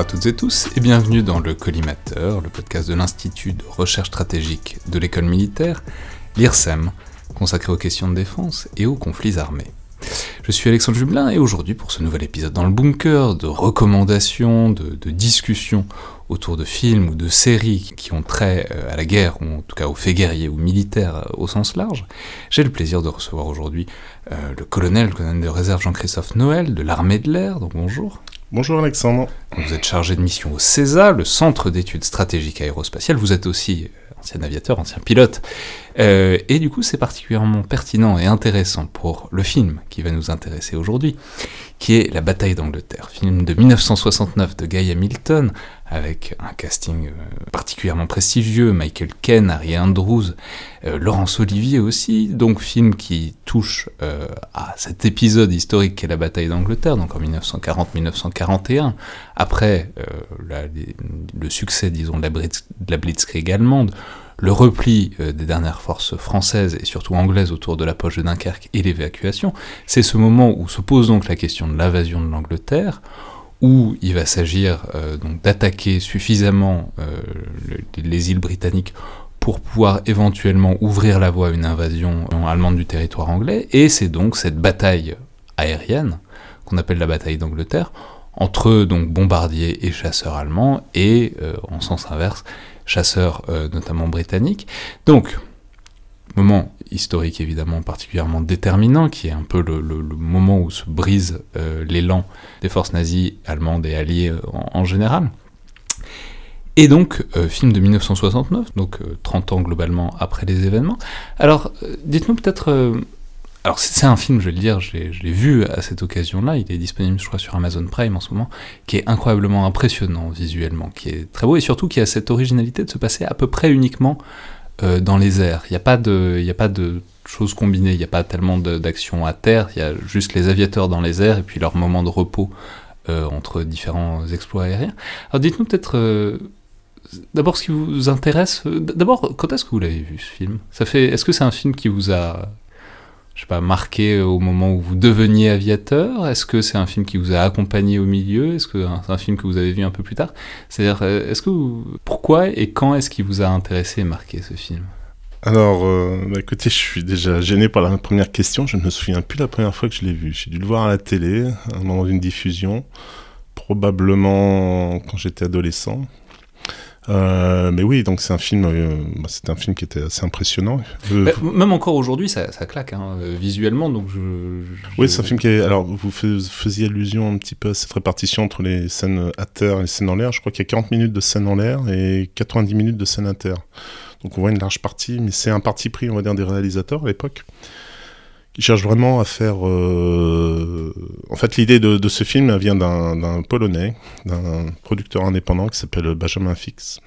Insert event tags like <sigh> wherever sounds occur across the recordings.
À toutes et tous et bienvenue dans le Collimateur, le podcast de l'Institut de recherche stratégique de l'école militaire, l'IRSEM, consacré aux questions de défense et aux conflits armés. Je suis Alexandre Jublin et aujourd'hui pour ce nouvel épisode dans le bunker de recommandations, de, discussions autour de films ou de séries qui ont trait euh, à la guerre, ou en tout cas aux faits guerriers ou militaires euh, au sens large, j'ai le plaisir de recevoir aujourd'hui euh, le colonel, le colonel de réserve Jean-Christophe Noël de l'armée de l'air, donc bonjour. Bonjour Alexandre. Vous êtes chargé de mission au CESA, le Centre d'études stratégiques aérospatiales. Vous êtes aussi ancien aviateur, ancien pilote. Euh, et du coup, c'est particulièrement pertinent et intéressant pour le film qui va nous intéresser aujourd'hui, qui est La bataille d'Angleterre, film de 1969 de Guy Hamilton, avec un casting euh, particulièrement prestigieux, Michael Ken, Harry Andrews, euh, Laurence Olivier aussi, donc film qui touche à cet épisode historique qu'est la bataille d'Angleterre, donc en 1940-1941, après le succès, disons, de la, de la Blitzkrieg allemande, le repli euh, des dernières forces françaises et surtout anglaises autour de la poche de Dunkerque et l'évacuation, c'est ce moment où se pose donc la question de l'invasion de l'Angleterre, où il va s'agir euh, donc d'attaquer suffisamment euh, les îles britanniques pour pouvoir éventuellement ouvrir la voie à une invasion allemande du territoire anglais, et c'est donc cette bataille aérienne qu'on appelle la bataille d'Angleterre entre donc bombardiers et chasseurs allemands et en sens inverse chasseurs euh, notamment britanniques. Donc, moment historique évidemment particulièrement déterminant, qui est un peu le, moment où se brise euh, l'élan des forces nazies, allemandes et alliées euh, en, général. Et donc, film de 1969, donc 30 ans globalement après les événements. Alors, dites-nous peut-être alors c'est un film, je vais le dire, je l'ai vu à cette occasion-là, il est disponible je crois sur Amazon Prime en ce moment, qui est incroyablement impressionnant visuellement, qui est très beau et surtout qui a cette originalité de se passer à peu près uniquement euh, dans les airs. Il n'y a pas de, a pas de choses combinées, il n'y a pas tellement d'action à terre, il y a juste les aviateurs dans les airs et puis leur moment de repos euh, entre différents exploits aériens. Alors dites-nous peut-être euh, d'abord ce qui vous intéresse. D'abord, quand est-ce que vous l'avez vu ce film? Est-ce que c'est un film qui vous a je sais pas, marqué au moment où vous deveniez aviateur? Est-ce que c'est un film qui vous a accompagné au milieu? Est-ce que c'est un film que vous avez vu un peu plus tard? C'est-à-dire, euh, est-ce que pourquoi et quand est-ce qu'il vous a intéressé et marqué ce film? Alors, euh, bah, écoutez, je suis déjà gêné par la première question. Je ne me souviens plus la première fois que je l'ai vu. J'ai dû le voir à la télé, à un moment d'une diffusion, probablement quand j'étais adolescent. Euh, mais oui, donc c'est un film, euh, bah, c'est un film qui était assez impressionnant. Euh, même encore aujourd'hui, ça, claque hein, visuellement. Donc je, Oui, c'est un film qui est. Alors, vous faisiez allusion un petit peu à cette répartition entre les scènes à terre et les scènes en l'air. Je crois qu'il y a 40 minutes de scène en l'air et 90 minutes de scène à terre. Donc on voit une large partie, mais c'est un parti pris, on va dire, des réalisateurs à l'époque qui cherche vraiment à faire. Euh... En fait, l'idée de, de, ce film vient d'un Polonais, d'un producteur indépendant qui s'appelle Benjamin Fix,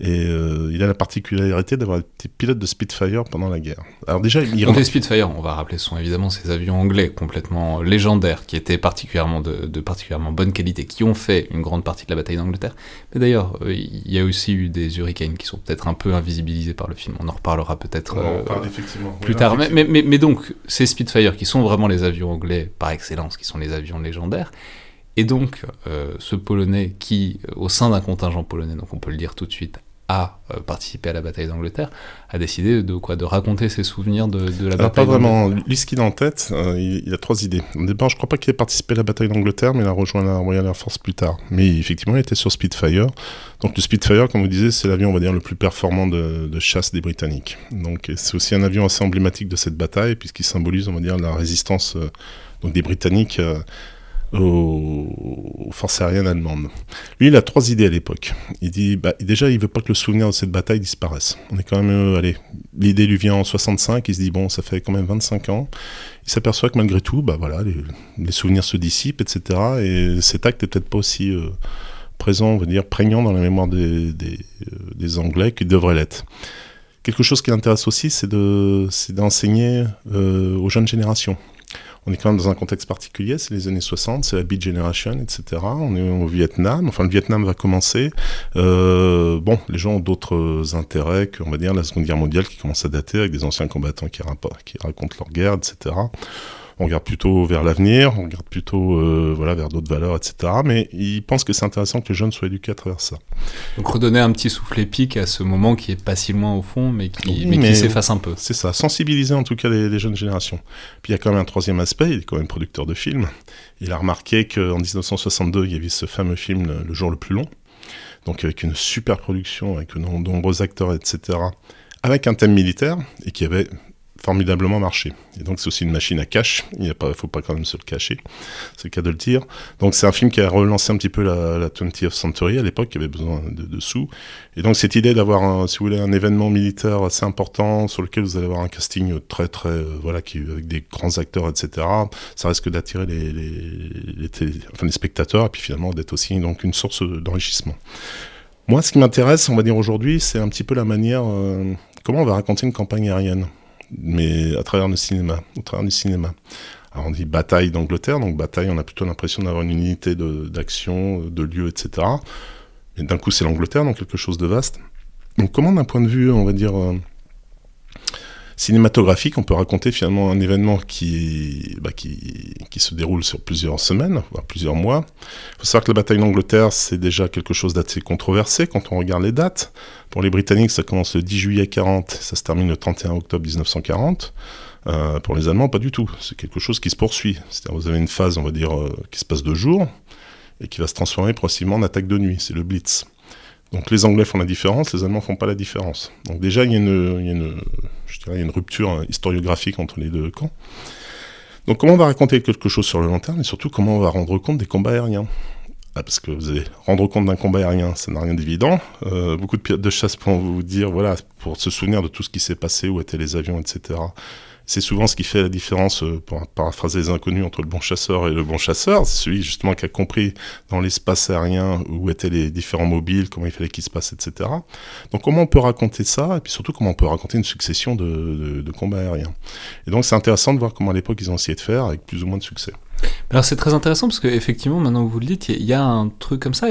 et euh, il a la particularité d'avoir été pilote de Spitfire pendant la guerre. Alors déjà, il Donc les Spitfire, on va rappeler, sont évidemment ces avions anglais complètement légendaires, qui étaient particulièrement de, particulièrement bonne qualité, qui ont fait une grande partie de la bataille d'Angleterre. Mais d'ailleurs, euh, il y a aussi eu des Hurricanes qui sont peut-être un peu invisibilisés par le film. On en reparlera peut-être euh, plus tard. Mais, mais, mais, donc, ces Spitfire, qui sont vraiment les avions anglais par excellence, qui sont les avions légendaires, et donc, ce Polonais qui, au sein d'un contingent polonais, donc on peut le dire tout de suite, a euh, participé à la bataille d'Angleterre, a décidé de quoi De raconter ses souvenirs de, la bataille Pas vraiment. Lui, ce qu'il a en tête, euh, il, a trois idées. Au départ, je crois pas qu'il ait participé à la bataille d'Angleterre, mais il a rejoint la Royal Air Force plus tard. Mais effectivement, il était sur Spitfire. Donc le Spitfire, comme vous disiez, c'est l'avion, on va dire, le plus performant de, de chasse des Britanniques. Donc c'est aussi un avion assez emblématique de cette bataille, puisqu'il symbolise, on va dire, la résistance euh, donc des Britanniques aux, forces aériennes allemandes. Lui, il a trois idées à l'époque. Il dit, bah, déjà, il veut pas que le souvenir de cette bataille disparaisse. On est quand même, euh, allez, l'idée lui vient en 65. Il se dit, bon, ça fait quand même 25 ans. Il s'aperçoit que malgré tout, bah voilà, les, souvenirs se dissipent, etc. Et cet acte est peut-être pas aussi euh, présent, on va dire, prégnant dans la mémoire des, des, euh, Anglais qu'il devrait l'être. Quelque chose qui l'intéresse aussi, c'est d'enseigner aux jeunes générations on est quand même dans un contexte particulier, c'est les années 60, c'est la Beat Generation, etc. On est au Vietnam, enfin le Vietnam va commencer. Euh, bon, les gens ont d'autres intérêts que, on va dire, la Seconde Guerre mondiale qui commence à dater avec des anciens combattants qui racontent leur guerre, etc. On regarde plutôt vers l'avenir, on regarde plutôt euh, voilà, vers d'autres valeurs, etc. Mais il pense que c'est intéressant que les jeunes soient éduqués à travers ça. Donc redonner un petit souffle épique à ce moment qui est pas si loin au fond, mais qui, mais qui s'efface un peu. C'est ça, sensibiliser en tout cas les, jeunes générations. Puis il y a quand même un troisième aspect, il est quand même producteur de films. Il a remarqué qu'en 1962, il y avait ce fameux film Le jour le plus long, donc avec une super production, avec de nombreux acteurs, etc., avec un thème militaire, et qui avait formidablement marché. Et donc c'est aussi une machine à cash, il ne faut pas quand même se le cacher, c'est le cas de le dire. Donc c'est un film qui a relancé un petit peu la, 20th century à l'époque, qui avait besoin de, sous. Et donc cette idée d'avoir, si vous voulez, un événement militaire assez important sur lequel vous allez avoir un casting très très, euh, voilà, qui, avec des grands acteurs, etc., ça risque d'attirer les, les, enfin, les spectateurs et puis finalement d'être aussi donc une source d'enrichissement. Moi, ce qui m'intéresse, on va dire aujourd'hui, c'est un petit peu la manière, euh, comment on va raconter une campagne aérienne mais à travers le cinéma, au travers du cinéma. Alors on dit bataille d'Angleterre, donc bataille, on a plutôt l'impression d'avoir une unité d'action, de, lieu, etc. Mais d'un coup, c'est l'Angleterre, donc quelque chose de vaste. Donc comment, d'un point de vue, on va dire, euh, cinématographique, on peut raconter finalement un événement qui, bah, qui, se déroule sur plusieurs semaines, voire plusieurs mois. Il faut savoir que la bataille d'Angleterre, c'est déjà quelque chose d'assez controversé quand on regarde les dates. Pour les Britanniques, ça commence le 10 juillet 40, ça se termine le 31 octobre 1940. Euh, pour les Allemands, pas du tout. C'est quelque chose qui se poursuit. C'est-à-dire, vous avez une phase, on va dire, euh, qui se passe de jour et qui va se transformer progressivement en attaque de nuit. C'est le Blitz. Donc les Anglais font la différence, les Allemands font pas la différence. Donc déjà, il y a une, rupture historiographique entre les deux camps. Donc comment on va raconter quelque chose sur le long terme et surtout comment on va rendre compte des combats aériens? Ah, parce que vous allez rendre compte d'un combat aérien, ça n'a rien d'évident. Euh, beaucoup de pilotes de chasse pourront vous dire, voilà, pour se souvenir de tout ce qui s'est passé, où étaient les avions, etc. C'est souvent ce qui fait la différence, euh, pour paraphraser les inconnus, entre le bon chasseur et le bon chasseur. C'est celui justement qui a compris dans l'espace aérien où étaient les différents mobiles, comment il fallait qu'ils se passent, etc. Donc comment on peut raconter ça, et puis surtout comment on peut raconter une succession de, combats aériens. Et donc c'est intéressant de voir comment à l'époque ils ont essayé de faire avec plus ou moins de succès. Alors c'est très intéressant parce qu'effectivement, maintenant que vous le dites, il y, a un truc comme ça,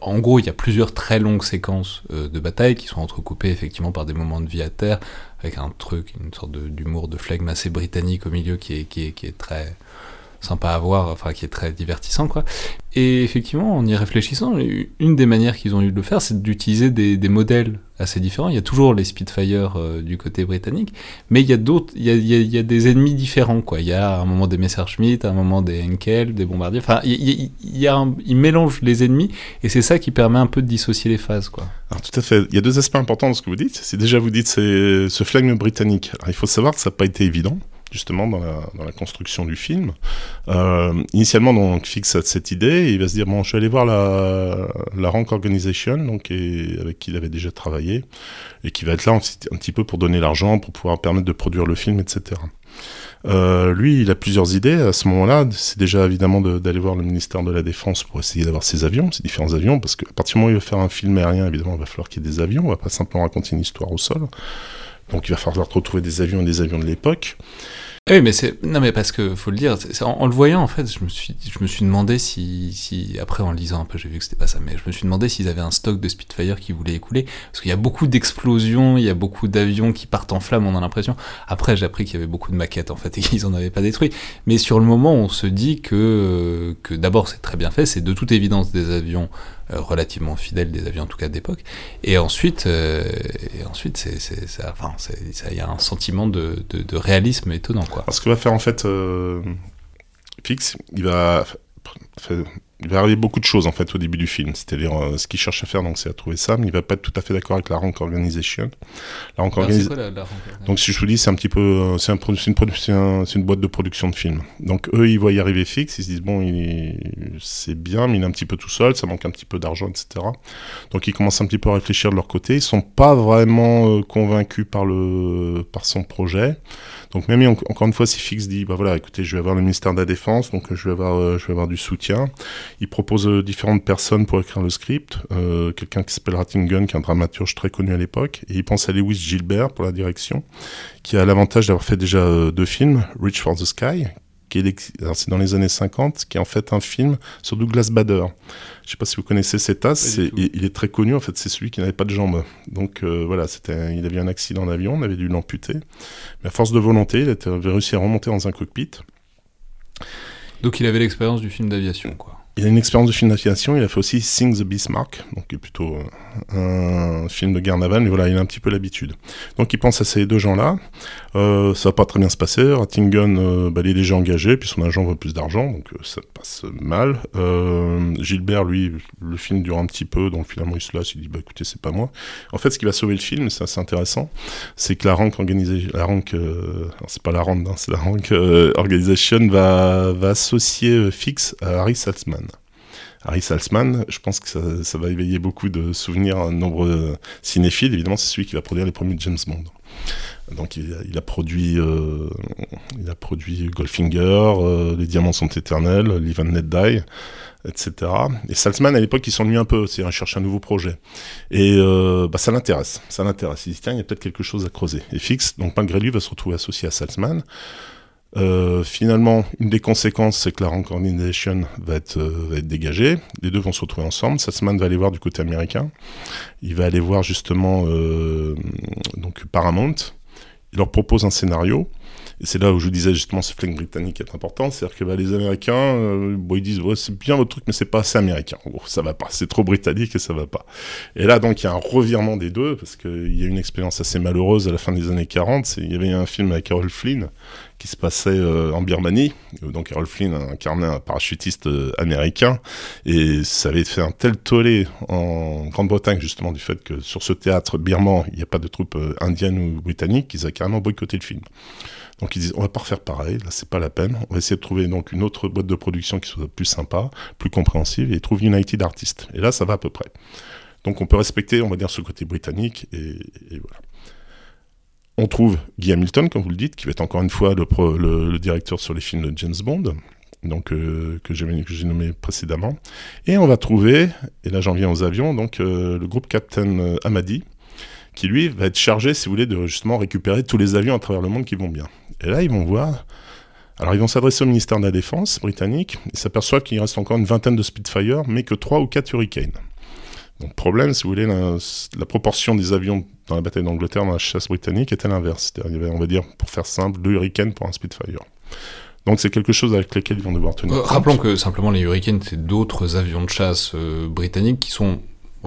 en gros, il y a plusieurs très longues séquences euh, de bataille qui sont entrecoupées effectivement par des moments de vie à terre, avec un truc, une sorte d'humour, de, flegme assez britannique au milieu qui est, qui est, qui est très sympa à voir, enfin qui est très divertissant quoi. Et effectivement, en y réfléchissant, une des manières qu'ils ont eu de le faire, c'est d'utiliser des, modèles assez différents. Il y a toujours les Spitfire euh, du côté britannique, mais il y a d'autres, il y a, des ennemis différents quoi. Il y a un moment des Messerschmitt, un moment des Henkel, des bombardiers. Enfin, il, y, a il mélange les ennemis et c'est ça qui permet un peu de dissocier les phases quoi. Alors tout à fait. Il y a deux aspects importants dans ce que vous dites. C'est déjà vous dites c'est ce flingue britannique. Il faut savoir que ça n'a pas été évident justement dans la, construction du film. Euh, initialement, donc, Fix cette idée, il va se dire bon, je vais aller voir la, Rank Organization, donc et, avec qui il avait déjà travaillé, et qui va être là un, petit peu pour donner l'argent, pour pouvoir permettre de produire le film, etc. Euh, lui, il a plusieurs idées. À ce moment-là, c'est déjà évidemment d'aller voir le ministère de la Défense pour essayer d'avoir ses avions, ses différents avions, parce qu'à partir du moment où il veut faire un film aérien, évidemment, il va falloir qu'il y ait des avions. On va pas simplement raconter une histoire au sol. Donc il va falloir retrouver des avions et des avions de l'époque. Oui, mais c'est non, mais parce que faut le dire, en, le voyant en fait, je me suis, je me suis demandé si, si après en lisant un peu, j'ai vu que c'était pas ça, mais je me suis demandé s'ils avaient un stock de Spitfire qui voulait écouler, parce qu'il y a beaucoup d'explosions, il y a beaucoup d'avions qui partent en flammes, on a l'impression. Après, j'ai appris qu'il y avait beaucoup de maquettes en fait et qu'ils en avaient pas détruit. Mais sur le moment, on se dit que que d'abord c'est très bien fait, c'est de toute évidence des avions relativement fidèles des avions en tout cas d'époque. Et ensuite, euh, et ensuite, c'est, il y a un sentiment de, de, réalisme étonnant quoi. Parce que va faire en fait euh, Fix, il va il va arriver beaucoup de choses en fait au début du film. C'est-à-dire euh, ce qu'il cherche à faire, donc c'est à trouver ça, mais il va pas être tout à fait d'accord avec la Rank Organization. La Rank Organization. Donc si je vous dis, c'est un petit peu, euh, c'est un, une, une boîte de production de films. Donc eux, ils voient y arriver fixe, ils se disent bon, c'est bien, mais il est un petit peu tout seul, ça manque un petit peu d'argent, etc. Donc ils commencent un petit peu à réfléchir de leur côté. Ils sont pas vraiment euh, convaincus par le, par son projet. Donc même encore une fois, si Fix dit, bah voilà, écoutez, je vais avoir le ministère de la Défense, donc je vais avoir, je vais avoir du soutien. Il propose euh, différentes personnes pour écrire le script. Euh, quelqu'un qui s'appelle Rattingun, qui est un dramaturge très connu à l'époque. Et il pense à Lewis Gilbert pour la direction, qui a l'avantage d'avoir fait déjà euh, deux films, Reach for the Sky, qui est, c'est dans les années 50, qui est en fait un film sur Douglas Bader. Je sais pas si vous connaissez cet as, il, est très connu, en fait, c'est celui qui n'avait pas de jambes. Donc euh, voilà, c'était, il avait eu un accident d'avion, on avait dû l'amputer. Mais à force de volonté, il avait réussi à remonter dans un cockpit. Donc il avait l'expérience du film d'aviation, quoi. Il a une expérience de film d'aviation, il a fait aussi Sing the Bismarck, donc plutôt euh, un film de guerre mais voilà, il a un petit peu l'habitude. Donc il pense à ces deux gens-là. Euh, ça va pas très bien se passer. Rattingen, euh, bah, il est déjà engagé, puis son agent veut plus d'argent, donc ça passe mal. Gilbert, lui, le film dure un petit peu, donc finalement il se lasse, il dit bah écoutez, c'est pas moi. En fait, ce qui va sauver le film, c'est assez intéressant, c'est que la rank organisée, la rank, c'est pas la rank, c'est la rank organisation va, va associer Fix à Harry Saltzman. Harry Salzman, je pense que ça, va éveiller beaucoup de souvenirs à nombreux cinéphiles. Évidemment, c'est celui qui va produire les premiers James Bond. Donc il a, produit, euh, il a produit Goldfinger, euh, Les Diamants sont éternels, Live and etc. Et Salzman à l'époque il s'ennuie un peu, c'est il cherche un nouveau projet. Et euh, bah, ça l'intéresse, ça l'intéresse. Il dit tiens il y a peut-être quelque chose à creuser. Et Fix, donc malgré lui, va se retrouver associé à Salzman. Euh, finalement, une des conséquences, c'est que la Rank Organization va être, euh, va être dégagée. Les deux vont se retrouver ensemble. Sassman va aller voir du côté américain. Il va aller voir justement euh, donc Paramount. Il leur propose un scénario. Et c'est là où je disais justement ce flingue britannique est important, c'est-à-dire que bah, les Américains, euh, ils disent c'est bien votre truc, mais c'est pas assez américain. En gros, ça va pas, c'est trop britannique et ça va pas. Et là donc il y a un revirement des deux parce qu'il y a une expérience assez malheureuse à la fin des années 40. Il y avait un film avec Carol Flynn qui se passait euh, en Birmanie. Donc Carol Flynn incarnait un parachutiste euh, américain et ça avait fait un tel tollé en Grande-Bretagne justement du fait que sur ce théâtre birman il n'y a pas de troupes indiennes ou britanniques qu'ils ont carrément boycotté le film. Donc ils disent on va pas refaire pareil, là c'est pas la peine. On va essayer de trouver donc une autre boîte de production qui soit plus sympa, plus compréhensive et ils trouvent United Artists. Et là ça va à peu près. Donc on peut respecter, on va dire, ce côté britannique et, voilà. On trouve Guy Hamilton, comme vous le dites, qui va être encore une fois le, directeur sur les films de James Bond, donc euh, que j'ai nommé précédemment. Et on va trouver, et là j'en viens aux avions, donc euh, le groupe Captain euh, Amadi, qui lui va être chargé, si vous voulez, de justement récupérer tous les avions à travers le monde qui vont bien. Et là, ils vont voir. Alors, ils vont s'adresser au ministère de la Défense britannique. Ils s'aperçoivent qu'il reste encore une vingtaine de Spitfire, mais que 3 ou 4 Hurricanes. Donc, problème, si vous voulez, la, proportion des avions dans la bataille d'Angleterre, dans la chasse britannique, était l'inverse. Il y avait, on va dire, pour faire simple, deux Hurricanes pour un Spitfire. Donc c'est quelque chose avec lequel ils vont devoir tenir. Euh, rappelons que simplement les Hurricanes, c'est d'autres avions de chasse euh, britanniques qui sont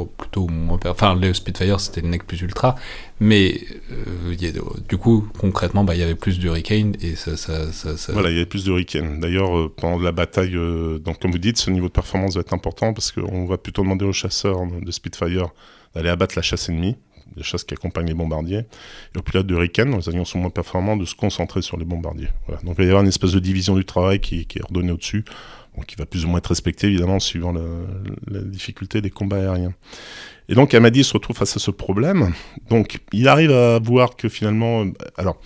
plutôt moins enfin le Spitfire c'était le nec plus ultra mais euh, du coup concrètement bah, il y avait plus d'Hurricane et ça, ça, voilà il y avait plus d'Hurricane d'ailleurs euh, pendant la bataille euh, donc comme vous dites ce niveau de performance va être important parce qu'on va plutôt demander aux chasseurs de Spitfire d'aller abattre la chasse ennemie la chasse qui accompagne les bombardiers. Et aux pilotes d'Hurricane les avions sont moins performants de se concentrer sur les bombardiers. Voilà. donc il va y avoir une espèce de division du travail qui, qui est ordonnée au-dessus qui va plus ou moins être respecté évidemment suivant la difficulté des combats aériens. Et donc Amadi se retrouve face à ce problème. Donc il arrive à voir que finalement, alors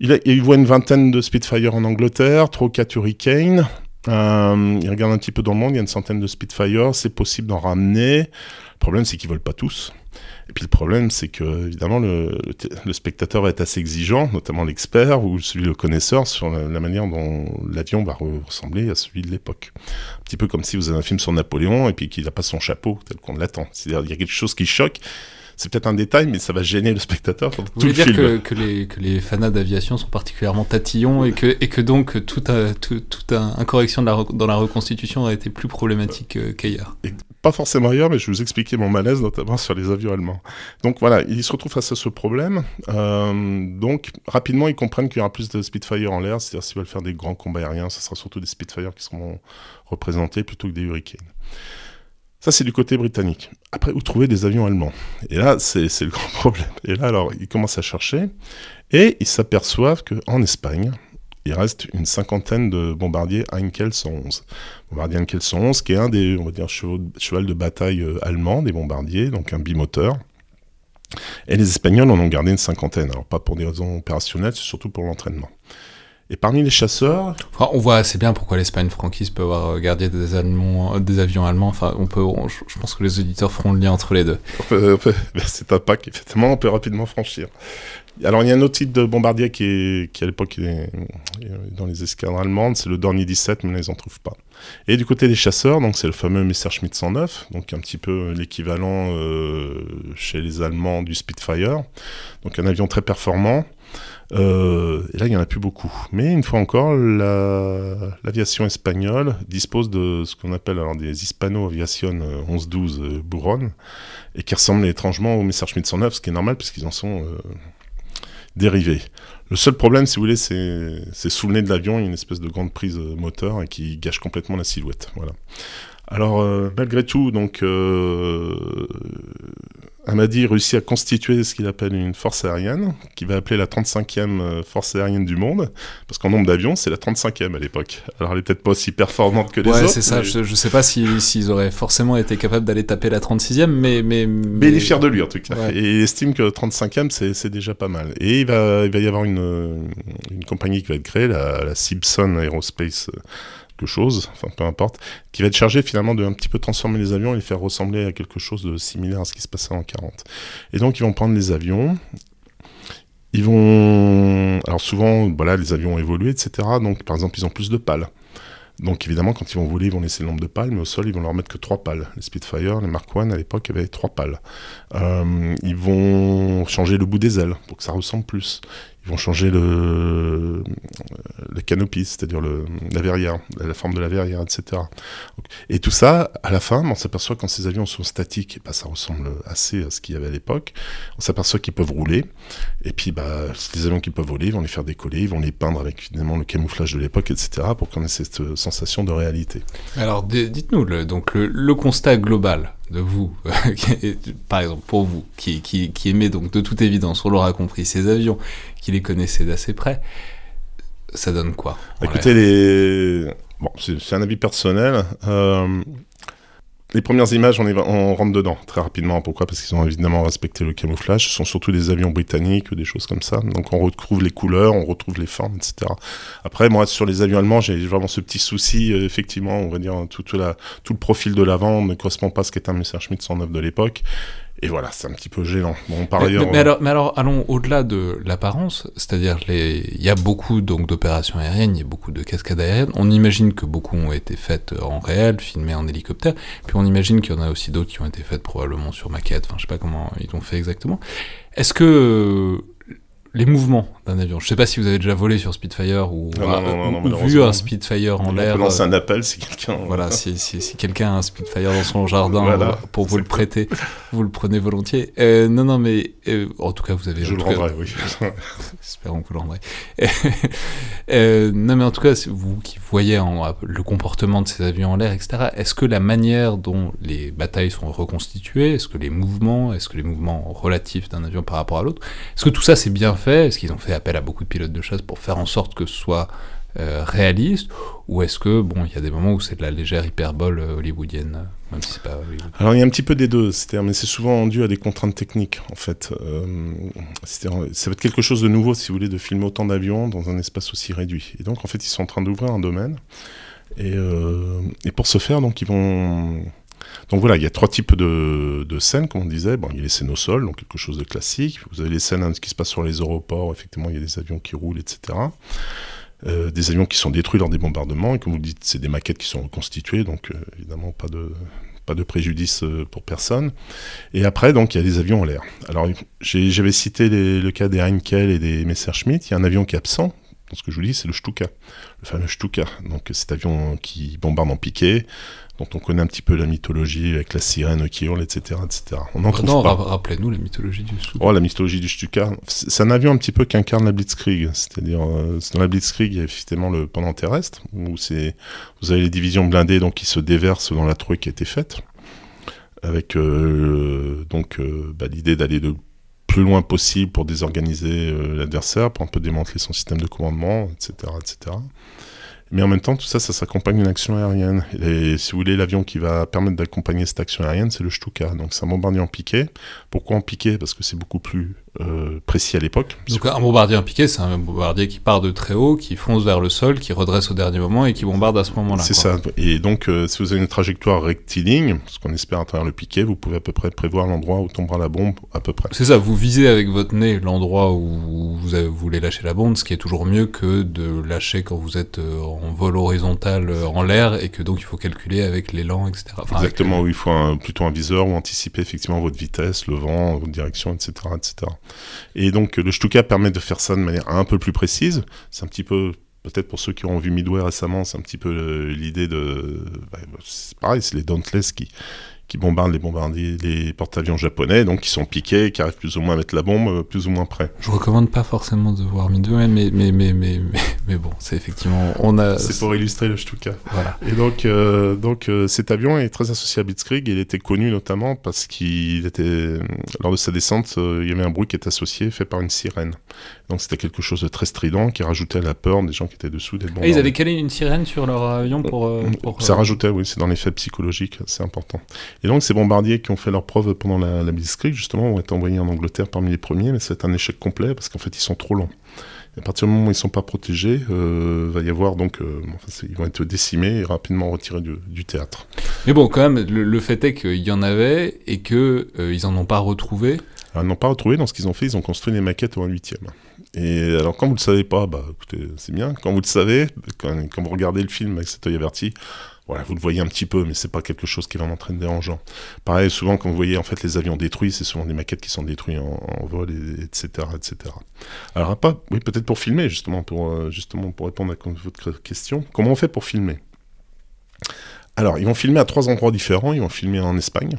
il, voit une vingtaine de Spitfire en Angleterre, 3 ou 4 Hurricane. Euh, il regarde un petit peu dans le monde, il y a une centaine de Spitfire, c'est possible d'en ramener. Le problème, c'est qu'ils volent pas tous. Et puis le problème, c'est que évidemment le, spectateur va être assez exigeant, notamment l'expert ou celui le connaisseur, sur la, manière dont l'avion va ressembler à celui de l'époque. Un petit peu comme si vous avez un film sur Napoléon et puis qu'il n'a pas son chapeau tel qu'on l'attend. C'est-à-dire il y a quelque chose qui choque c'est peut-être un détail, mais ça va gêner le spectateur. Vous voulez dire que, que, les, que les fanats d'aviation sont particulièrement tatillons et que, et que donc toute un, tout, un, correction de la, dans la reconstitution a été plus problématique qu'ailleurs Pas forcément ailleurs, mais je vais vous expliquer mon malaise, notamment sur les avions allemands. Donc voilà, ils se retrouvent face à ce problème. Euh, donc rapidement, ils comprennent qu'il y aura plus de Spitfire en l'air, c'est-à-dire s'ils veulent faire des grands combats aériens, ce sera surtout des Spitfire qui seront représentés plutôt que des Hurricanes. Ça, c'est du côté britannique. Après, où trouver des avions allemands? Et là, c'est le <laughs> grand problème. Et là, alors, ils commencent à chercher, et ils s'aperçoivent qu'en Espagne, il reste une cinquantaine de bombardiers Heinkel 111. Bombardier Heinkel 111, qui est un des, on cheval de bataille euh, allemands, des bombardiers, donc un bimoteur. Et les Espagnols en ont gardé une cinquantaine. Alors, pas pour des raisons opérationnelles, c'est surtout pour l'entraînement. Et parmi les chasseurs, Enfin, on voit assez bien pourquoi l'Espagne franquiste peut avoir gardé des, Allemands, euh, des avions allemands. Enfin, on peut, on- je pense que les auditeurs feront le lien entre les deux. on on <laughs> c'est un pack, effectivement, on peut rapidement franchir. Alors, il y a un autre type de bombardier qui, est, qui à l'époque, est, dans les escadres allemandes, c'est le Dornier 17, mais là, ils n'en trouvent pas. Et du côté des chasseurs, donc c'est le fameux Messerschmitt 109, donc un petit peu l'équivalent euh, chez les Allemands du Spitfire. Donc un avion très performant. Euh, et là, il n'y en a plus beaucoup. Mais une fois encore, la- l'aviation espagnole dispose de ce qu'on appelle alors des Hispano Aviation euh, 1112 euh, Buron, et qui ressemblent étrangement au Messerschmitt 109, ce qui est normal puisqu'ils en sont dérivés. Le seul problème, si vous voulez, c'est sous le nez de l'avion, il y a une espèce de grande prise moteur et qui gâche complètement la silhouette. Voilà. Alors, malgré tout, donc, Amadi réussit à constituer ce qu'il appelle une force aérienne, qui va appeler la 35e euh, force aérienne du monde, parce qu'en nombre d'avions, c'est la 35e à l'époque. Alors, elle est peut-être pas aussi performante que les ouais, autres. c'est ça. mais- Je, je sais pas si- s'ils auraient forcément été capables d'aller taper la 36e, mais. Mais, Mais il est fier de lui en tout cas. Ouais. Et il estime que 35e c'est c'est déjà pas mal. Et il va, il va y avoir une, une compagnie qui va être créée, la, la Simpson Aerospace euh, quelque chose, enfin peu importe, qui va être chargée finalement de un petit peu transformer les avions et les faire ressembler à quelque chose de similaire à ce qui se passait en 40. Et donc ils vont prendre les avions. Ils vont... Alors souvent, voilà, les avions ont évolué, etc. Donc par exemple, ils ont plus de pales. Donc évidemment, quand ils vont voler, ils vont laisser le nombre de pales, mais au sol, ils vont leur mettre que trois pales. Les Spitfire, les Mark I, à l'époque, avaient trois pales. Euh, ils vont changer le bout des ailes pour que ça ressemble plus. Vont changer le, le canopy, c'est-à-dire la verrière, la forme de la verrière, etc. Et tout ça, à la fin, on s'aperçoit quand ces avions sont statiques, bah, ça ressemble assez à ce qu'il y avait à l'époque. On s'aperçoit qu'ils peuvent rouler. Et puis, bah, les avions qui peuvent voler, ils vont les faire décoller, ils vont les peindre avec finalement le camouflage de l'époque, etc. pour qu'on ait cette sensation de réalité. Alors, dites-nous, donc, le, le constat global de vous, <laughs> par exemple, pour vous, qui, qui, donc de toute évidence, on l'aura compris, ces avions, qui les connaissait d'assez près, ça donne quoi Écoutez, les... bon, c'est c'est un avis personnel. Euh, les premières images, on, on rentre dedans très rapidement. Pourquoi? Parce qu'ils ont évidemment respecté le camouflage. Ce sont surtout des avions britanniques des choses comme ça. Donc on retrouve les couleurs, on retrouve les formes, etc. Après, moi, sur les avions allemands, j'ai vraiment ce petit souci. euh, effectivement, on va dire tout, tout tout le profil de l'avant ne correspond pas à ce qu'est un Messerschmitt 109 de l'époque. Et voilà, c'est un petit peu gênant. Bon, par Mais, ailleurs, mais- mais alors, mais alors, allons au-delà de l'apparence, c'est-à-dire il y a beaucoup donc d'opérations aériennes, il y a beaucoup de cascades aériennes. On imagine que beaucoup ont été faites en réel, filmées en hélicoptère, puis on imagine qu'il y en a aussi d'autres qui ont été faites probablement sur maquette. Enfin, je sais pas comment ils l'ont fait exactement. Est-ce que euh, les mouvements d'un avion, je sais pas si vous avez déjà volé sur Spitfire ou, Non, non, non, ou vu un Spitfire en on l'air. peut lancer euh, un appel si quelqu'un. voilà, si, si, si quelqu'un a un Spitfire dans son jardin Voilà, pour vous le prêter, vous le prenez volontiers. Euh, non, non, mais euh, en tout cas, vous avez. Je le tout cas- rendrai, oui. <laughs> Espérons que vous le rendrez. <laughs> Euh, non, mais en tout cas, vous qui voyez en- le comportement de ces avions en l'air, etc., est-ce que la manière dont les batailles sont reconstituées, est-ce que les mouvements, est-ce que les mouvements relatifs d'un avion par rapport à l'autre, est-ce que tout ça c'est bien fait? Est-ce qu'ils ont fait appel à beaucoup de pilotes de chasse pour faire en sorte que ce soit euh, réaliste Ou est-ce que, bon, il y a des moments où c'est de la légère hyperbole euh, hollywoodienne, même si Alors il y a un petit peu des deux, c'est-à-dire, mais c'est souvent dû à des contraintes techniques en fait. Euh, ça va être quelque chose de nouveau si vous voulez de filmer autant d'avions dans un espace aussi réduit. Et donc en fait ils sont en train d'ouvrir un domaine. Et, euh, et pour ce faire donc ils vont donc voilà, il y a trois types de, scènes, comme on disait. Bon, il y a les scènes au sol, donc quelque chose de classique. Vous avez les scènes hein, qui se passent sur les aéroports, effectivement, il y a des avions qui roulent, etc. Euh, des avions qui sont détruits lors des bombardements, et comme vous le dites, c'est des maquettes qui sont reconstituées, donc euh, évidemment pas de, pas de préjudice euh, pour personne. Et après, donc, il y a des avions en l'air. Alors, j'avais cité le cas des Heinkel et des Messerschmitt. Il y a un avion qui est absent. Donc, ce que je vous dis, c'est le Stuka, le fameux Stuka. Donc, cet avion qui bombarde en piqué, dont on connaît un petit peu la mythologie avec la sirène qui hurle, etc. etc. On n'en trouve Non, pas. ra- rappelez-nous la mythologie du sous. Oh, la mythologie du Stuka. C'est un avion un petit peu qui incarne la Blitzkrieg. C'est-à-dire, euh, c'est dans la Blitzkrieg, il y a effectivement le pendant terrestre, où c'est, vous avez les divisions blindées donc, qui se déversent dans la trouée qui a été faite, avec euh, donc euh, bah, l'idée d'aller le plus loin possible pour désorganiser l'adversaire, pour un peu démanteler son système de commandement, etc. etc. Mais en même temps, tout ça, ça s'accompagne d'une action aérienne. Et si vous voulez, l'avion qui va permettre d'accompagner cette action aérienne, c'est le Stuka. Donc c'est un bombardier en piqué. Pourquoi en piqué? Parce que c'est beaucoup plus euh, précis à l'époque. Donc un bombardier en piqué, c'est un bombardier qui part de très haut, qui fonce vers le sol, qui redresse au dernier moment et qui bombarde à ce moment-là. C'est ça. Et donc, euh, si vous avez une trajectoire rectiligne, ce qu'on espère à travers le piqué, vous pouvez à peu près prévoir l'endroit où tombera la bombe, à peu près. C'est ça, vous visez avec votre nez l'endroit où vous, voulez lâcher la bombe, ce qui est toujours mieux que de lâcher quand vous êtes euh, en vol horizontal en l'air et que donc il faut calculer avec l'élan, etc. Exactement, où il faut plutôt un viseur ou anticiper effectivement votre vitesse, le vent, votre direction, etc. etc. Et donc le Stuka permet de faire ça de manière un peu plus précise. C'est un petit peu peut-être pour ceux qui ont vu Midway récemment, c'est un petit peu l'idée de. Bah, c'est pareil, c'est les Dauntless qui, qui bombardent les bombardiers, les porte-avions japonais, donc qui sont piqués, qui arrivent plus ou moins à mettre la bombe, euh, plus ou moins près. Je recommande pas forcément de voir Midway, mais mais mais mais mais, bon, c'est effectivement on a. C'est pour illustrer le Stuka. Voilà. Et donc euh, donc euh, cet avion est très associé à Blitzkrieg. Il était connu notamment parce qu'il était lors de sa descente, il y avait un bruit qui est associé, fait par une sirène. Donc c'était quelque chose de très strident qui rajoutait la peur des gens qui étaient dessous des. Et ils avaient calé une sirène sur leur avion pour. pour Ça rajoutait, oui, c'est dans l'effet psychologique, c'est important. Et donc ces bombardiers qui ont fait leur preuve pendant la, la Blitzkrieg, justement, ont été envoyés en Angleterre parmi les premiers, mais c'est un échec complet parce qu'en fait ils sont trop longs. à partir du moment où ils ne sont pas protégés, euh, va y avoir donc, euh, ils vont être décimés et rapidement retirés du, théâtre. Mais bon, quand même, le, fait est qu'il y en avait et qu'ils euh, ils en ont pas retrouvé. ils n'ont pas retrouvé. Dans ce qu'ils ont fait, ils ont construit les maquettes au 8e. Et alors, quand vous ne le savez pas, bah, écoutez, c'est bien. Quand vous le savez, quand, vous regardez le film avec cet œil averti, voilà, vous le voyez un petit peu, mais c'est pas quelque chose qui est vraiment très dérangeant. Pareil, souvent quand vous voyez en fait les avions détruits, c'est souvent des maquettes qui sont détruites en, vol, et, etc., etc. Alors pas, oui, peut-être pour filmer justement, pour euh, justement pour répondre à votre question. Comment on fait pour filmer? Alors, ils vont filmer à trois endroits différents. Ils vont filmer en Espagne,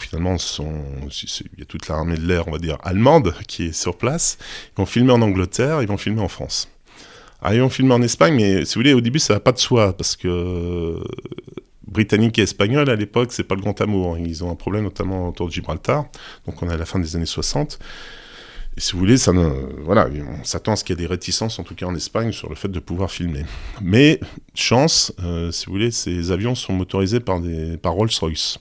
finalement il y a toute l'armée de l'air, on va dire allemande, qui est sur place. Ils vont filmer en Angleterre. Ils vont filmer en France. Ah, ils ont filmé en Espagne, mais si vous voulez, au début, ça n'a pas de soi, parce que euh, britannique et espagnol, à l'époque, c'est pas le grand amour. Ils ont un problème, notamment autour de Gibraltar. Donc, on est à la fin des années 60. Et si vous voulez, voilà, on s'attend à ce qu'il y ait des réticences, en tout cas en Espagne, sur le fait de pouvoir filmer. Mais, chance, euh, si vous voulez, ces avions sont motorisés par Rolls-Royce.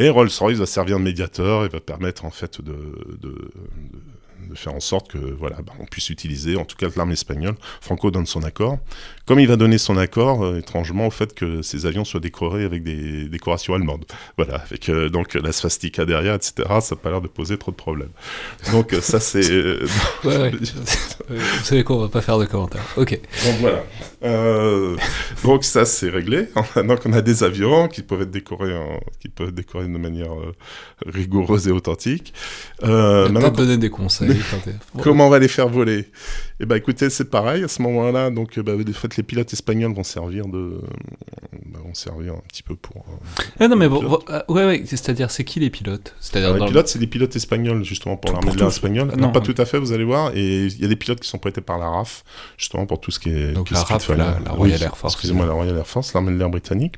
Et Rolls-Royce va servir de médiateur et va permettre, en fait, de de faire en sorte que voilà, bah, on puisse utiliser, en tout cas l'armée espagnole. Franco donne son accord. Comme il va donner son accord, euh, étrangement, au fait que ces avions soient décorés avec des décorations allemandes. Voilà, avec euh, donc la swastika derrière, etc. Ça n'a pas l'air de poser trop de problèmes. Donc euh, ça c'est. <laughs> <laughs> Vous savez qu'on va pas faire de commentaires. Ok. Donc voilà. donc ça c'est réglé. <laughs> donc on a des avions qui peuvent être décorés, qui peuvent être décorés de manière rigoureuse et authentique. Euh, maintenant, donner des conseils. <laughs> Comment on va les faire voler? Eh ben, écoutez, c'est pareil à ce moment-là. Donc, bah, de fait, les pilotes espagnols vont servir de, bah, vont servir un petit peu pour. Euh, ah non, mais bon, euh, ouais, ouais, c'est-à-dire, c'est qui les pilotes? C'est-à-dire les pilotes, c'est des pilotes espagnols justement pour l'armée de l'air espagnole. Non, pas tout à fait, vous allez voir. Et il y a des pilotes qui sont prêtés par la RAF justement pour tout ce qui est. Donc la RAF, la, Royal Air Force. Excusez-moi, la Royal Air Force, l'armée de l'air britannique.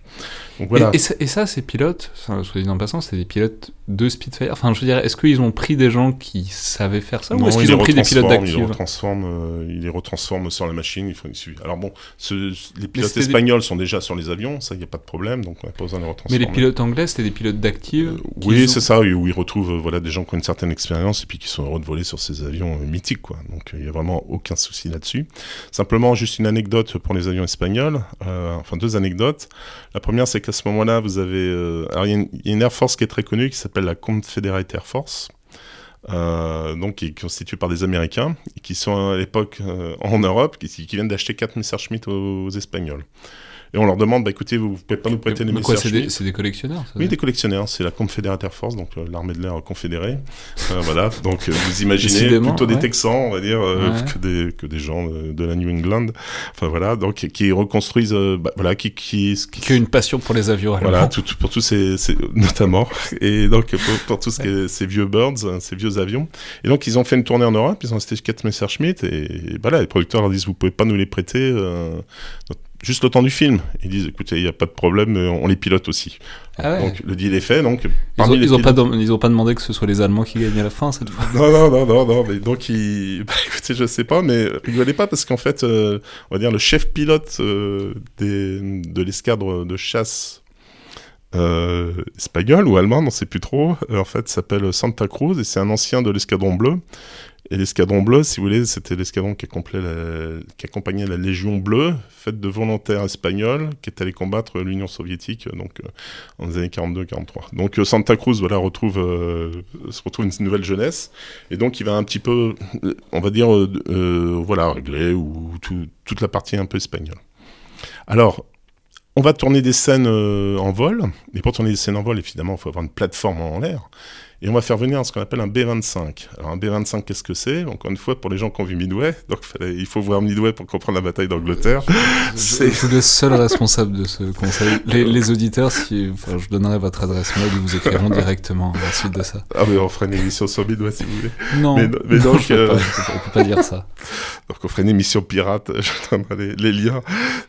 Donc voilà. Et, et, ça, ces pilotes, soit dit en passant, c'est des pilotes de Spitfire. Enfin, je veux dire, est-ce qu'ils ont pris des gens qui savaient faire ça ou est-ce qu'ils ont pris des pilotes d'actifs Ils les retransforment, euh, ils les retransforment sur la machine. Il faut, alors bon, les pilotes espagnols sont déjà sur les avions, ça, il n'y a pas de problème, donc on n'a pas besoin de les retransformer. Mais les pilotes anglais, c'était des pilotes d'actifs euh, Oui, c'est ça, où ils retrouvent euh, voilà, des gens qui ont une certaine expérience et puis qui sont heureux de voler sur ces avions mythiques. Quoi. Donc il n'y a vraiment aucun souci là-dessus. Simplement, juste une anecdote pour les avions espagnols, enfin deux anecdotes. La première, c'est qu'à ce moment-là, vous avez... alors il y, a une Air Force qui est très connue, qui s'appelle la Confederate Air Force. Euh, donc qui est constitué par des Américains, qui sont à l'époque euh, en Europe, qui, viennent d'acheter 4 Messerschmitt aux Espagnols et on leur demande, bah écoutez, vous, ne pouvez pas nous prêter les Messerschmitt C'est des, collectionneurs Oui, des collectionneurs. C'est la Confederate Air Force, donc euh, l'armée de l'air confédérée. Euh, <laughs> voilà, donc euh, vous imaginez plutôt des Texans, on va dire, que, des, que des gens de, la New England. Enfin voilà, donc qui reconstruisent, bah, voilà, qui, qui, qui, a une passion pour les avions. Voilà, tout, pour tous ces, notamment, et donc pour, pour tous ces vieux birds, hein, ces vieux avions. Et donc ils ont fait une tournée en Europe, ils ont acheté 4 Messerschmitt, et, voilà, les producteurs leur disent, vous pouvez pas nous les prêter juste le temps du film. Ils disent, écoutez, il n'y a pas de problème, on les pilote aussi. Ah Donc le deal est fait. Donc, ils n'ont ils ont pas, pas demandé que ce soit les Allemands qui gagnent à la fin cette fois. Non, non, non, non, non. Mais donc, ils... <laughs> bah, écoutez, je sais pas, mais rigolez pas parce qu'en fait, euh, on va dire le chef pilote euh, des... de l'escadre de chasse euh, espagnol ou allemand, on ne sait plus trop, en fait, s'appelle Santa Cruz et c'est un ancien de l'escadron bleu. Et l'escadron bleu, si vous voulez, c'était l'escadron qui, accompagnait la Légion bleue, faite de volontaires espagnols qui étaient allés combattre l'Union soviétique donc, euh, en les années 42-43. Donc euh, Santa Cruz voilà, retrouve, euh, se retrouve une nouvelle jeunesse, et donc il va un petit peu, on va dire, voilà, régler ou toute la partie un peu espagnole. Alors, on va tourner des scènes en vol, et pour tourner des scènes en vol, évidemment, il faut avoir une plateforme en l'air. Et on va faire venir ce qu'on appelle un B-25. Alors un B-25, qu'est-ce que c'est? Encore une fois, pour les gens qui ont vu Midway, donc il faut voir Midway pour comprendre la bataille d'Angleterre. <laughs> C'est le seul responsable de ce conseil. Les, auditeurs, si, enfin, je donnerai votre adresse mail, ils vous écriront <laughs> directement à la suite de ça. Ah mais on fera une émission sur Midway si vous voulez. Non, mais, mais donc, euh, on, peut peut pas dire ça. <laughs> Donc on ferait une émission pirate, je donnerai les, liens.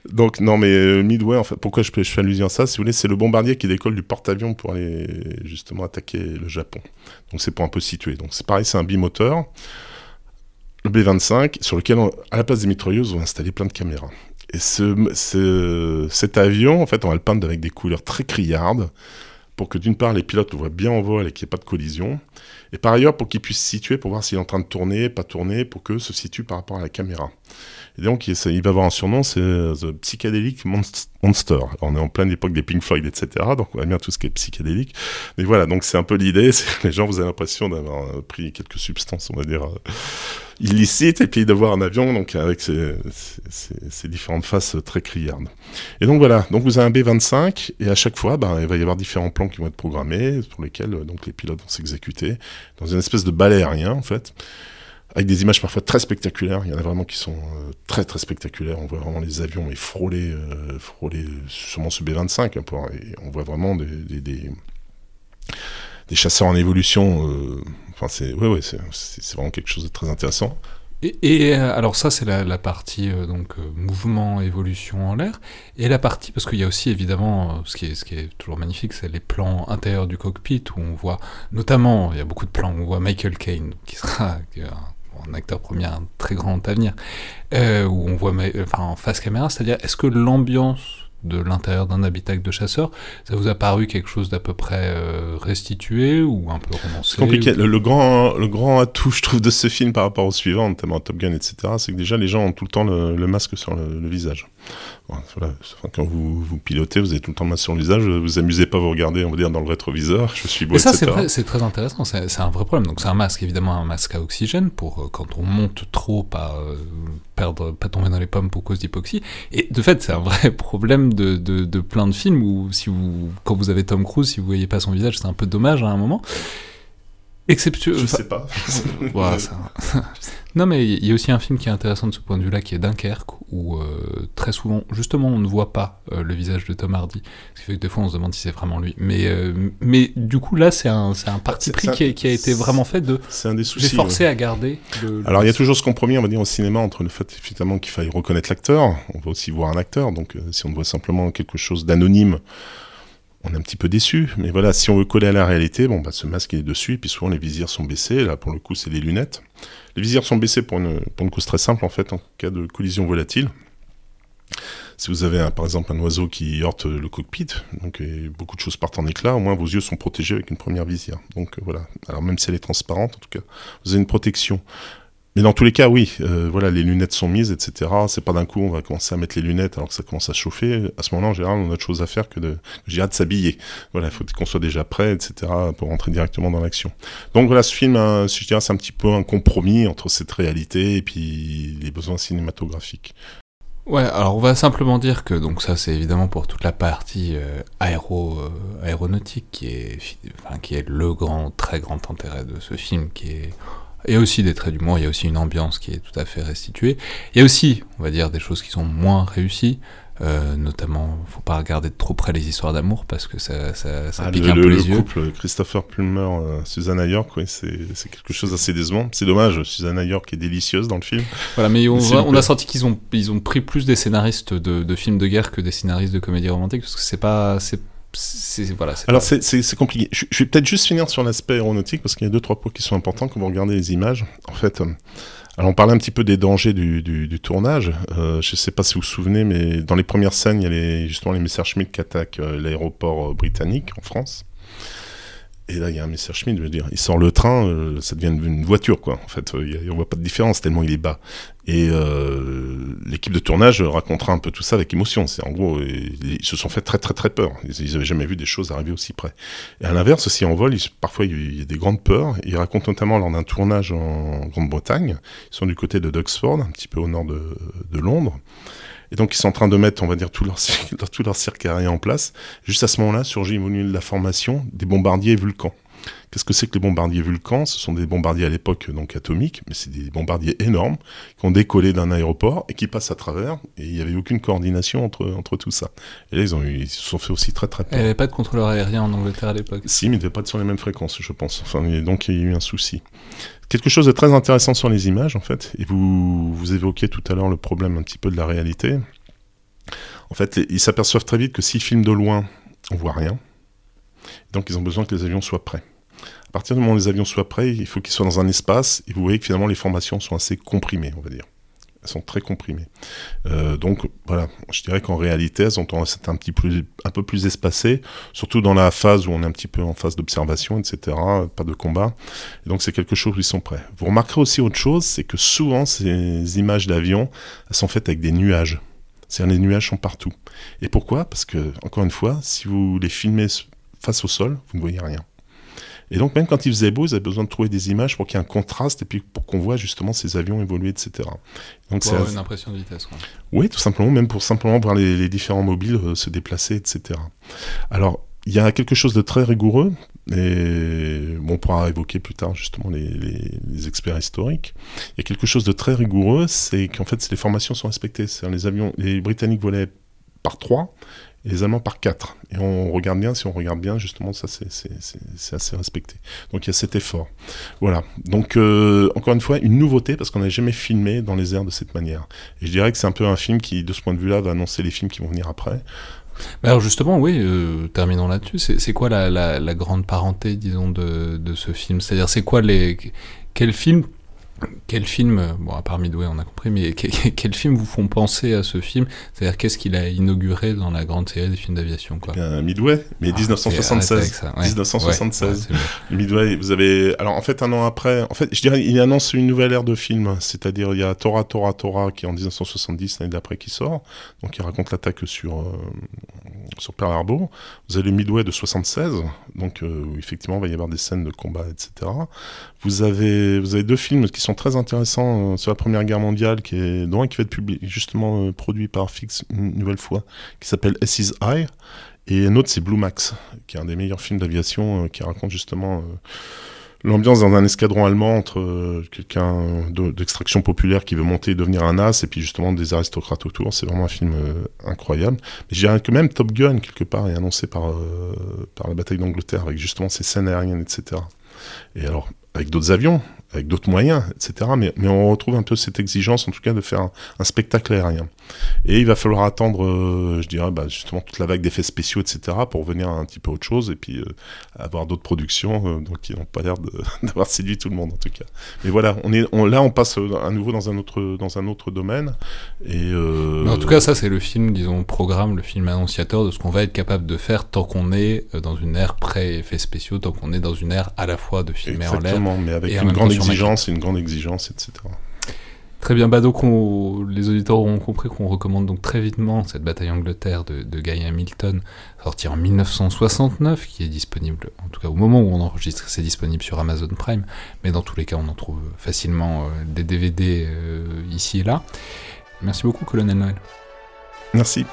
Donc non mais euh, Midway, en fait, pourquoi je, je fais allusion à ça? Si vous voulez, c'est le bombardier qui décolle du porte-avions pour aller justement attaquer le Japon. Donc c'est pour un peu situer. Donc c'est pareil, c'est un bimoteur, le B25, sur lequel, à la place des mitrailleuses, on va installer plein de caméras. Et ce, cet avion, en fait, on va le peindre avec des couleurs très criardes, pour que d'une part les pilotes le voient bien en vol et qu'il n'y ait pas de collision, et par ailleurs pour qu'ils puissent se situer pour voir s'il est en train de tourner, pas tourner, pour que se situe par rapport à la caméra. Et donc, il, va avoir un surnom, c'est euh, The Psychedelic Monster. on est en pleine époque des Pink Floyd, etc. Donc, on va bien tout ce qui est psychédélique. Mais voilà, donc c'est un peu l'idée. <laughs> Les gens, vous avez l'impression d'avoir euh, pris quelques substances, on va dire, euh, illicites, et puis de voir un avion, donc avec ces, différentes faces très criardes. Et donc voilà, donc vous avez un B-25, et à chaque fois, ben, il va y avoir différents plans qui vont être programmés, pour lesquels donc, les pilotes vont s'exécuter, dans une espèce de balai aérien, en fait avec des images parfois très spectaculaires. Il y en a vraiment qui sont euh, très très spectaculaires. On voit vraiment les avions mais frôler, euh, frôler sûrement ce B-25. Hein, et on voit vraiment des, chasseurs en évolution. Euh, enfin, c'est ouais, ouais, c'est vraiment quelque chose de très intéressant. Et, alors ça c'est la, partie donc mouvement évolution en l'air et la partie parce qu'il y a aussi évidemment ce qui est toujours magnifique c'est les plans intérieurs du cockpit où on voit notamment il y a beaucoup de plans où on voit Michael Caine qui sera <laughs> un acteur premier un très grand avenir, euh, où on voit en face caméra, c'est-à-dire est-ce que l'ambiance de l'intérieur d'un habitacle de chasseur, ça vous a paru quelque chose d'à peu près euh, restitué ou un peu romancé C'est compliqué. Le, grand, le grand atout, je trouve, de ce film par rapport au suivant, notamment Top Gun, etc., c'est que déjà les gens ont tout le temps le, masque sur le visage. Voilà. Quand vous, vous, pilotez, vous avez tout le temps masque sur le visage, vous vous amusez pas à vous regarder, on va dire, dans le rétroviseur, je suis beau, Et ça, c'est très intéressant, c'est un vrai problème. Donc c'est un masque, évidemment, un masque à oxygène, pour euh, quand on monte trop, pas, euh, perdre, pas tomber dans les pommes pour cause d'hypoxie. Et de fait, c'est un vrai <laughs> problème de, de, de, plein de films où, si vous, quand vous avez Tom Cruise, si vous voyez pas son visage, c'est un peu dommage à un moment. Exceptionnel. Je sais pas. <laughs> <laughs> non, mais il y a aussi un film qui est intéressant de ce point de vue-là, qui est Dunkerque, où euh, très souvent, justement, on ne voit pas euh, le visage de Tom Hardy. Ce qui fait que des fois, on se demande si c'est vraiment lui. Mais, euh, mais du coup, là, c'est un, un parti pris qui, a, été vraiment fait de. C'est un des soucis. J'ai forcé à garder. Alors, il y a toujours ce compromis, on va dire, au cinéma, entre le fait, effectivement, qu'il faille reconnaître l'acteur. On va aussi voir un acteur. Donc, si on voit simplement quelque chose d'anonyme, on est un petit peu déçu. Mais voilà, si on veut coller à la réalité, bon, bah, ce masque est dessus, et puis souvent les visières sont baissées. Là, pour le coup, c'est des lunettes. Les visières sont baissées pour une, pour une cause très simple, en fait, en cas de collision volatile. Si vous avez par exemple un oiseau qui heurte le cockpit, donc beaucoup de choses partent en éclat, au moins vos yeux sont protégés avec une première visière. Donc voilà. Alors même si elle est transparente, en tout cas, vous avez une protection. Mais dans tous les cas, oui, euh, voilà, les lunettes sont mises, etc. C'est pas d'un coup on va commencer à mettre les lunettes alors que ça commence à chauffer. À ce moment-là, en général, on a autre chose à faire que de, de s'habiller. Voilà, il faut qu'on soit déjà prêt, etc. pour rentrer directement dans l'action. Donc voilà, ce film, hein, je dirais, c'est un petit peu un compromis entre cette réalité et puis les besoins cinématographiques. Ouais, alors on va simplement dire que donc ça c'est évidemment pour toute la partie euh, aéro euh, aéronautique qui est enfin, qui est le grand très grand intérêt de ce film qui est il y a aussi des traits d'humour, il y a aussi une ambiance qui est tout à fait restituée. Il y a aussi, on va dire, des choses qui sont moins réussies. Euh, notamment, faut pas regarder de trop près les histoires d'amour parce que ça, ça, ça Ah, pique le, un le- peu le les yeux. couple Christopher Plummer, euh, Susanna York, oui, c'est quelque chose d'assez décevant. C'est dommage, Susanna York est délicieuse dans le film. Voilà, mais on, a senti qu'ils ont, ils ont pris plus des scénaristes de, de films de guerre que des scénaristes de comédie romantique parce que c'est pas, voilà. Alors c'est- compliqué. Je, je vais peut-être juste finir sur l'aspect aéronautique parce qu'il y a deux trois points qui sont importants quand vous regardez les images. En fait, euh, alors on parlait un petit peu des dangers du, du- du tournage. Euh, je ne sais pas si vous vous souvenez, mais dans les premières scènes, il y a les, justement les Messerschmitt qui attaquent euh, l'aéroport britannique en France. Et là, il y a un Messerschmitt, je veux dire, il sort le train, euh, ça devient une, voiture, quoi. En fait, euh, y a- on voit pas de différence tellement il est bas. Et euh, l'équipe de tournage racontera un peu tout ça avec émotion. C'est en gros, ils, se sont fait très très très peur. Ils, ils avaient jamais vu des choses arriver aussi près. Et à l'inverse, aussi en vol, parfois il y a des grandes peurs. Ils racontent notamment lors d'un tournage en Grande-Bretagne. Ils sont du côté de Duxford, un petit peu au nord de, Londres. Et donc ils sont en train de mettre, on va dire, tout leur, <laughs> tout leur cirque aérien en place. Juste à ce moment-là, surgit au milieu de la formation des bombardiers Vulcan. Qu'est-ce que c'est que les bombardiers Vulcan Ce sont des bombardiers à l'époque donc atomiques, mais c'est des bombardiers énormes qui ont décollé d'un aéroport et qui passent à travers. Et il n'y avait aucune coordination entre, entre tout ça. Et là, ils, ont, eu- ils se sont fait aussi très très Il peur. n'y avait pas de contrôleur aérien en Angleterre à l'époque. Si, mais il ne devait pas être sur les mêmes fréquences, je pense. Enfin, donc il y a eu un souci. Quelque chose de très intéressant sur les images, en fait, et vous, vous évoquiez tout à l'heure le problème un petit peu de la réalité. En fait, ils s'aperçoivent très vite que s'ils filment de loin, on voit rien. Donc ils ont besoin que les avions soient prêts. À partir du moment où les avions soient prêts, il faut qu'ils soient dans un espace, et vous voyez que finalement les formations sont assez comprimées, on va dire. Elles sont très comprimées. Euh, donc voilà, je dirais qu'en réalité, elles ont tendance à être un, petit plus, un peu plus espacées, surtout dans la phase où on est un petit peu en phase d'observation, etc., pas de combat. Donc c'est quelque chose où ils sont prêts. Vous remarquerez aussi autre chose, c'est que souvent ces images d'avion, elles sont faites avec des nuages. C'est-à-dire les nuages sont partout. Et pourquoi? Parce que, encore une fois, si vous les filmez face au sol, vous ne voyez rien. Et donc même quand il faisait beau, ils avaient besoin de trouver des images pour qu'il y ait un contraste et puis pour qu'on voit justement ces avions évoluer, etc. Donc Pour c'est avoir une impression de vitesse. quoi. oui, tout simplement, même pour simplement voir les, les différents mobiles euh, se déplacer, etc. Alors, il y a quelque chose de très rigoureux, et bon, on pourra évoquer plus tard justement les, les- les experts historiques. Il y a quelque chose de très rigoureux, c'est qu'en fait, les formations sont respectées. Les avions, les Britanniques volaient par trois, et les Allemands par quatre. Et on regarde bien, si on regarde bien, justement, ça c'est- assez respecté. Donc il y a cet effort. Voilà. Donc euh, encore une fois, une nouveauté parce qu'on n'a jamais filmé dans les airs de cette manière. Et je dirais que c'est un peu un film qui, de ce point de vue-là, va annoncer les films qui vont venir après. Mais alors justement, oui, euh, terminons là-dessus. C'est quoi la grande parenté, disons, de, de ce film? C'est-à-dire, c'est quoi les... Quel film... Quel film, bon à part Midway on a compris, mais que- que- quels films vous font penser à ce film? C'est-à-dire qu'est-ce qu'il a inauguré dans la grande série des films d'aviation quoi? Bien, Midway, mais Ah, arrête avec 1976. ça, ouais. 1976. Ouais, ouais, c'est bon. Le Midway, vous avez. Alors en fait, un an après, en fait, je dirais, il annonce une nouvelle ère de film. C'est-à-dire, il y a Tora, Tora, Tora qui est en 1970, l'année d'après, qui sort. Donc, il raconte l'attaque sur, euh, sur Pearl Harbor. Vous avez le Midway de 76, donc euh, où effectivement, il va y avoir des scènes de combat, etc. Vous avez, vous avez deux films qui sont très intéressants euh, sur la Première Guerre mondiale, qui est, dont un qui va être publié, justement euh, produit par Fix une nouvelle fois, qui s'appelle SIS Eye. Et un autre, c'est Blue Max, qui est un des meilleurs films d'aviation, euh, qui raconte justement l'ambiance dans un escadron allemand entre quelqu'un de- d'extraction populaire qui veut monter et devenir un as, et puis justement des aristocrates autour. C'est vraiment un film incroyable. Mais je dirais que même Top Gun, quelque part, est annoncé par, par la bataille d'Angleterre, avec justement ces scènes aériennes, etc. Et alors, avec d'autres avions, avec d'autres moyens, etc. Mais, mais on retrouve un peu cette exigence, en tout cas, de faire un, un spectacle aérien. Et il va falloir attendre, euh, je dirais, bah, justement, toute la vague d'effets spéciaux, etc., pour revenir à un petit peu autre chose, et puis euh, avoir d'autres productions, euh, donc qui n'ont pas l'air <laughs> d'avoir séduit tout le monde, en tout cas. Mais voilà, on est, on, là, on passe à nouveau dans un autre, dans un autre domaine. Et, Mais en tout cas, ça, c'est le film, disons, programme, le film annonciateur de ce qu'on va être capable de faire tant qu'on est dans une ère pré-effets spéciaux, tant qu'on est dans une ère à la fois de filmer en l'air. Mais avec et une grande exigence, une grande exigence, etc. Très bien, bah donc on- les auditeurs auront compris qu'on recommande donc très vitement cette bataille Angleterre de, de Guy Hamilton, sortie en 1969, qui est disponible, en tout cas au moment où on enregistre, c'est disponible sur Amazon Prime, mais dans tous les cas on en trouve facilement euh, des DVD euh, ici et là. Merci beaucoup, Colonel Noël. Merci.